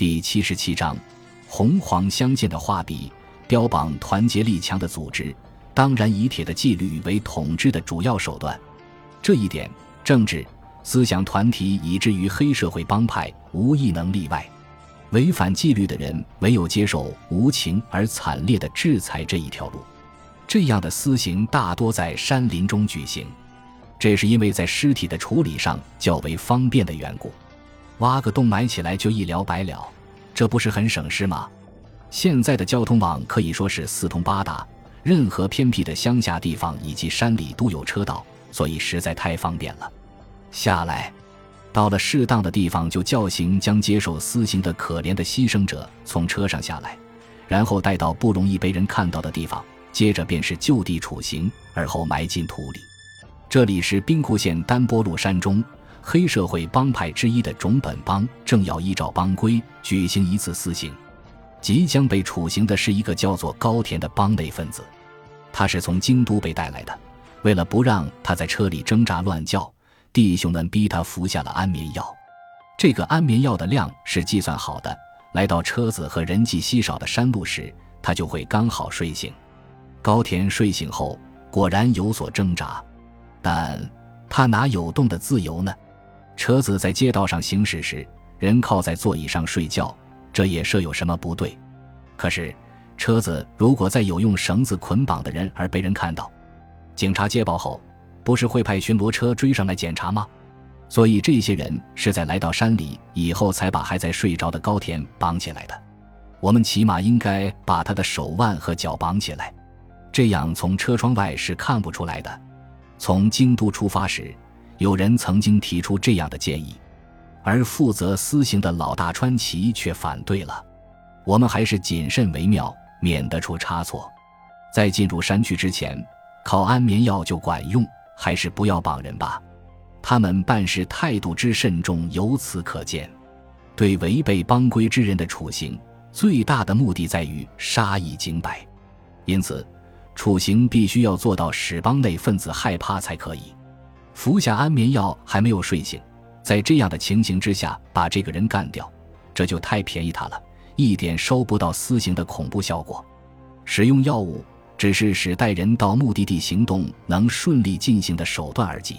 第七十七章，红黄相间的画笔，标榜团结力强的组织，当然以铁的纪律为统治的主要手段。这一点，政治思想团体以至于黑社会帮派无一能例外。违反纪律的人，唯有接受无情而惨烈的制裁这一条路。这样的私刑大多在山林中举行，这是因为在尸体的处理上较为方便的缘故。挖个洞埋起来就一了百了，这不是很省事吗？现在的交通网可以说是四通八达，任何偏僻的乡下地方以及山里都有车道，所以实在太方便了。下来。到了适当的地方，就叫刑将接受私刑的可怜的牺牲者从车上下来，然后带到不容易被人看到的地方，接着便是就地处刑，而后埋进土里。这里是兵库县丹波路山中黑社会帮派之一的种本帮，正要依照帮规举行一次私刑。即将被处刑的是一个叫做高田的帮内分子，他是从京都被带来的，为了不让他在车里挣扎乱叫。弟兄们逼他服下了安眠药，这个安眠药的量是计算好的。来到车子和人迹稀少的山路时，他就会刚好睡醒。高田睡醒后果然有所挣扎，但他哪有动的自由呢？车子在街道上行驶时，人靠在座椅上睡觉，这也设有什么不对？可是车子如果再有用绳子捆绑的人而被人看到，警察接报后。不是会派巡逻车追上来检查吗？所以这些人是在来到山里以后才把还在睡着的高田绑起来的。我们起码应该把他的手腕和脚绑起来，这样从车窗外是看不出来的。从京都出发时，有人曾经提出这样的建议，而负责私刑的老大川崎却反对了。我们还是谨慎为妙，免得出差错。在进入山区之前，靠安眠药就管用。还是不要绑人吧，他们办事态度之慎重，由此可见。对违背帮规之人的处刑，最大的目的在于杀一儆百，因此，处刑必须要做到使帮内分子害怕才可以。服下安眠药还没有睡醒，在这样的情形之下把这个人干掉，这就太便宜他了，一点收不到私刑的恐怖效果。使用药物。只是使带人到目的地行动能顺利进行的手段而已。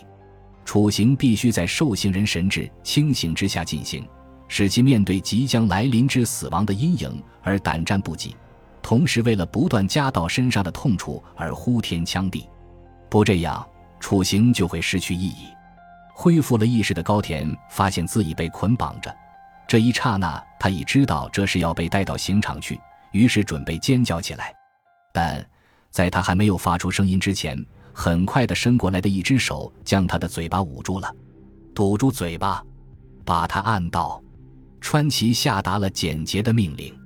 处刑必须在受刑人神志清醒之下进行，使其面对即将来临之死亡的阴影而胆战不已，同时为了不断加到身上的痛楚而呼天抢地。不这样，处刑就会失去意义。恢复了意识的高田发现自己被捆绑着，这一刹那他已知道这是要被带到刑场去，于是准备尖叫起来，但。在他还没有发出声音之前，很快的伸过来的一只手将他的嘴巴捂住了，堵住嘴巴，把他按倒。川崎下达了简洁的命令：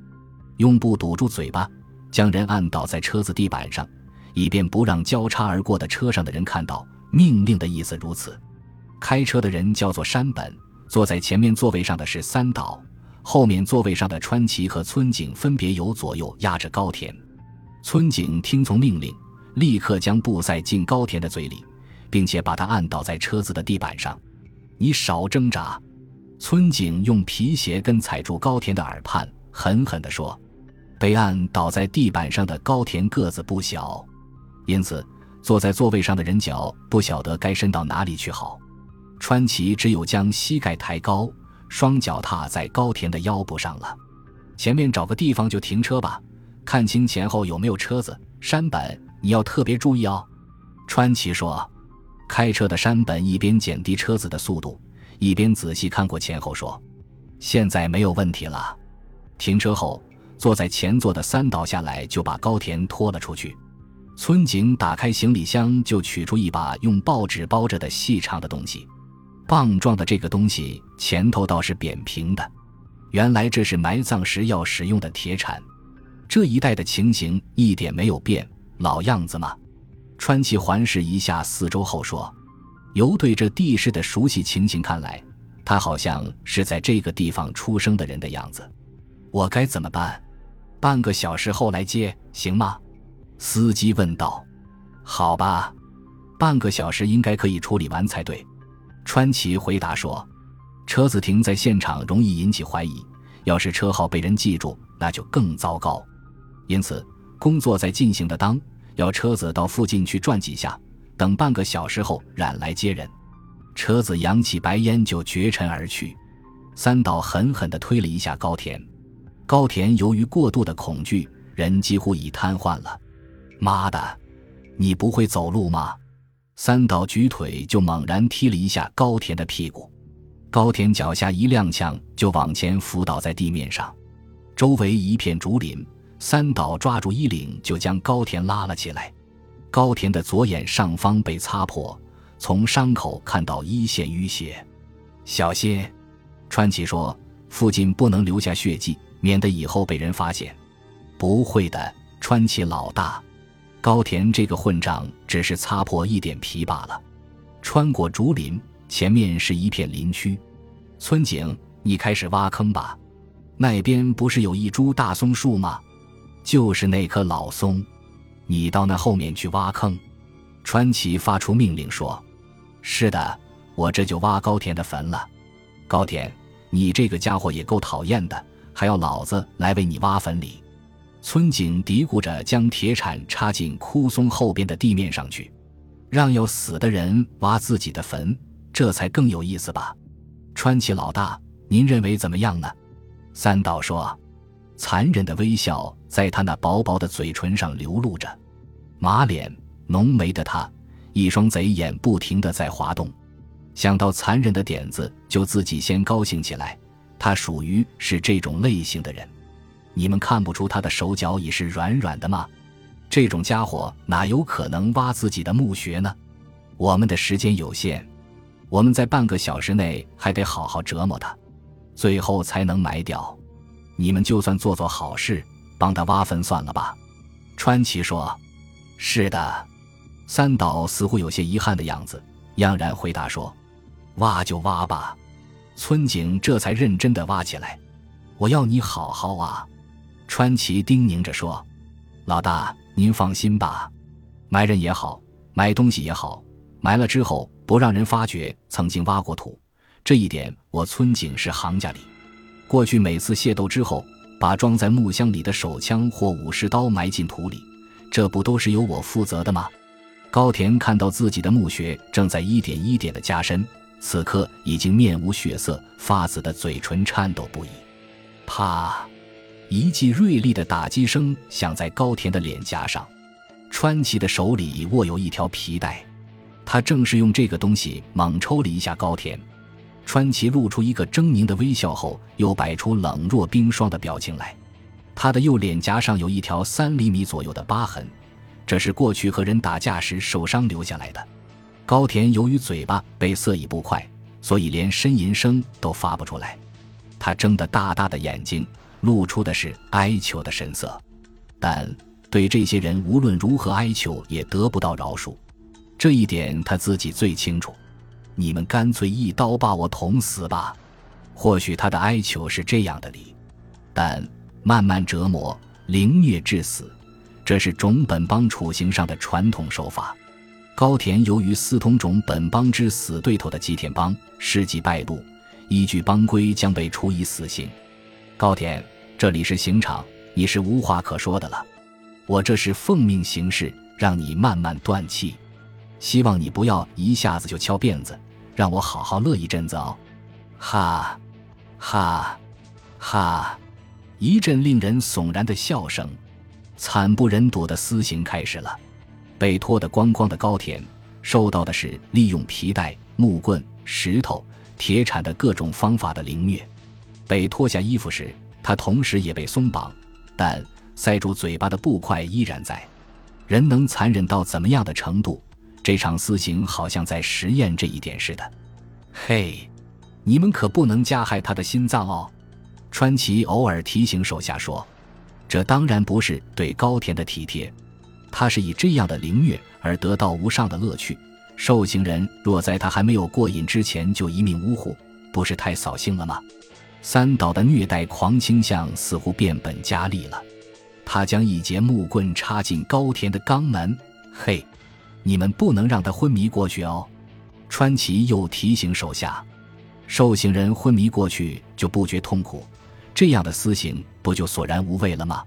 用布堵住嘴巴，将人按倒在车子地板上，以便不让交叉而过的车上的人看到。命令的意思如此。开车的人叫做山本，坐在前面座位上的是三岛，后面座位上的川崎和村井分别由左右压着高田。村井听从命令，立刻将布塞进高田的嘴里，并且把他按倒在车子的地板上。你少挣扎！村井用皮鞋跟踩住高田的耳畔，狠狠地说：“被按倒在地板上的高田个子不小，因此坐在座位上的人脚不晓得该伸到哪里去好。川崎只有将膝盖抬高，双脚踏在高田的腰部上了。前面找个地方就停车吧。”看清前后有没有车子，山本，你要特别注意哦。”川崎说。开车的山本一边减低车子的速度，一边仔细看过前后，说：“现在没有问题了。”停车后，坐在前座的三岛下来就把高田拖了出去。村井打开行李箱，就取出一把用报纸包着的细长的东西，棒状的这个东西前头倒是扁平的，原来这是埋葬时要使用的铁铲。这一带的情形一点没有变，老样子嘛。川崎环视一下四周后说：“由对这地势的熟悉情形看来，他好像是在这个地方出生的人的样子。我该怎么办？半个小时后来接行吗？”司机问道。“好吧，半个小时应该可以处理完才对。”川崎回答说：“车子停在现场容易引起怀疑。”要是车号被人记住，那就更糟糕。因此，工作在进行的当，要车子到附近去转几下，等半个小时后冉来接人。车子扬起白烟就绝尘而去。三岛狠狠地推了一下高田，高田由于过度的恐惧，人几乎已瘫痪了。妈的，你不会走路吗？三岛举腿就猛然踢了一下高田的屁股，高田脚下一踉跄就往前伏倒在地面上，周围一片竹林。三岛抓住衣领就将高田拉了起来，高田的左眼上方被擦破，从伤口看到一线淤血。小心。川崎说：“附近不能留下血迹，免得以后被人发现。”不会的，川崎老大。高田这个混账只是擦破一点皮罢了。穿过竹林，前面是一片林区。村井，你开始挖坑吧。那边不是有一株大松树吗？就是那棵老松。你到那后面去挖坑。川崎发出命令说：“是的，我这就挖高田的坟了。”高田，你这个家伙也够讨厌的，还要老子来为你挖坟里？村井嘀咕着，将铁铲插进枯松后边的地面上去，让要死的人挖自己的坟，这才更有意思吧？川崎老大，您认为怎么样呢？三岛说，残忍的微笑在他那薄薄的嘴唇上流露着，马脸浓眉的他，一双贼眼不停地在滑动。想到残忍的点子，就自己先高兴起来。他属于是这种类型的人。你们看不出他的手脚已是软软的吗？这种家伙哪有可能挖自己的墓穴呢？我们的时间有限，我们在半个小时内还得好好折磨他，最后才能埋掉。你们就算做做好事，帮他挖坟算了吧。川崎说：“是的。”三岛似乎有些遗憾的样子，央然回答说。挖就挖吧，村井这才认真的挖起来。我要你好好挖。川崎叮咛着说：“老大，您放心吧，埋人也好，埋东西也好，埋了之后不让人发觉曾经挖过土，这一点我村井是行家里。过去每次械斗之后，把装在木箱里的手枪或武士刀埋进土里，这不都是由我负责的吗？”高田看到自己的墓穴正在一点一点的加深。此刻已经面无血色，发紫的嘴唇颤抖不已。啪！一记锐利的打击声响在高田的脸颊上。川崎的手里握有一条皮带，他正是用这个东西猛抽了一下高田。川崎露出一个狰狞的微笑后，又摆出冷若冰霜的表情来。他的右脸颊上有一条三厘米左右的疤痕，这是过去和人打架时受伤留下来的。高田由于嘴巴被塞以不快，所以连呻吟声都发不出来。他睁得大大的眼睛，露出的是哀求的神色。但对这些人，无论如何哀求也得不到饶恕，这一点他自己最清楚。你们干脆一刀把我捅死吧。或许他的哀求是这样的理，但慢慢折磨、凌虐致死，这是种本邦处刑上的传统手法。高田由于私通种本邦之死对头的吉田帮，事迹败露，依据邦规将被处以死刑。高田，这里是刑场，你是无话可说的了。我这是奉命行事，让你慢慢断气，希望你不要一下子就敲辫子，让我好好乐一阵子哦。哈，哈，哈！一阵令人悚然的笑声，惨不忍睹的私刑开始了。被脱得光光的高田，受到的是利用皮带、木棍、石头、铁铲的各种方法的凌虐。被脱下衣服时，他同时也被松绑，但塞住嘴巴的布块依然在。人能残忍到怎么样的程度？这场私刑好像在实验这一点似的。嘿，你们可不能加害他的心脏哦！川崎偶尔提醒手下说：“这当然不是对高田的体贴。”他是以这样的凌虐而得到无上的乐趣。受刑人若在他还没有过瘾之前就一命呜呼，不是太扫兴了吗？三岛的虐待狂倾向似乎变本加厉了。他将一节木棍插进高田的肛门。嘿，你们不能让他昏迷过去哦。川崎又提醒手下，受刑人昏迷过去就不觉痛苦，这样的私刑不就索然无味了吗？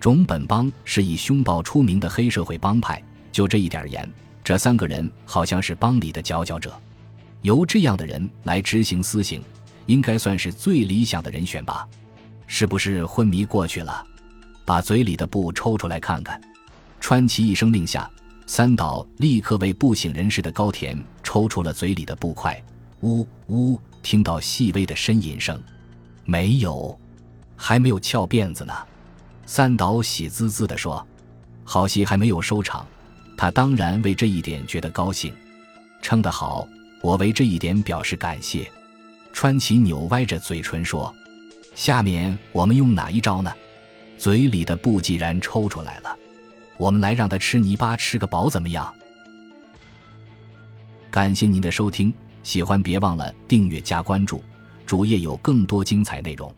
种本帮是以凶暴出名的黑社会帮派，就这一点而言，这三个人好像是帮里的佼佼者。由这样的人来执行私刑，应该算是最理想的人选吧？是不是昏迷过去了？把嘴里的布抽出来看看。川崎一声令下，三岛立刻为不省人事的高田抽出了嘴里的布块。呜呜，听到细微的呻吟声。没有，还没有翘辫子呢。三岛喜滋滋地说：“好戏还没有收场。”他当然为这一点觉得高兴。撑得好，我为这一点表示感谢。川崎扭歪着嘴唇说：“下面我们用哪一招呢？”嘴里的布既然抽出来了。我们来让他吃泥巴吃个饱，怎么样？感谢您的收听，喜欢别忘了订阅加关注，主页有更多精彩内容。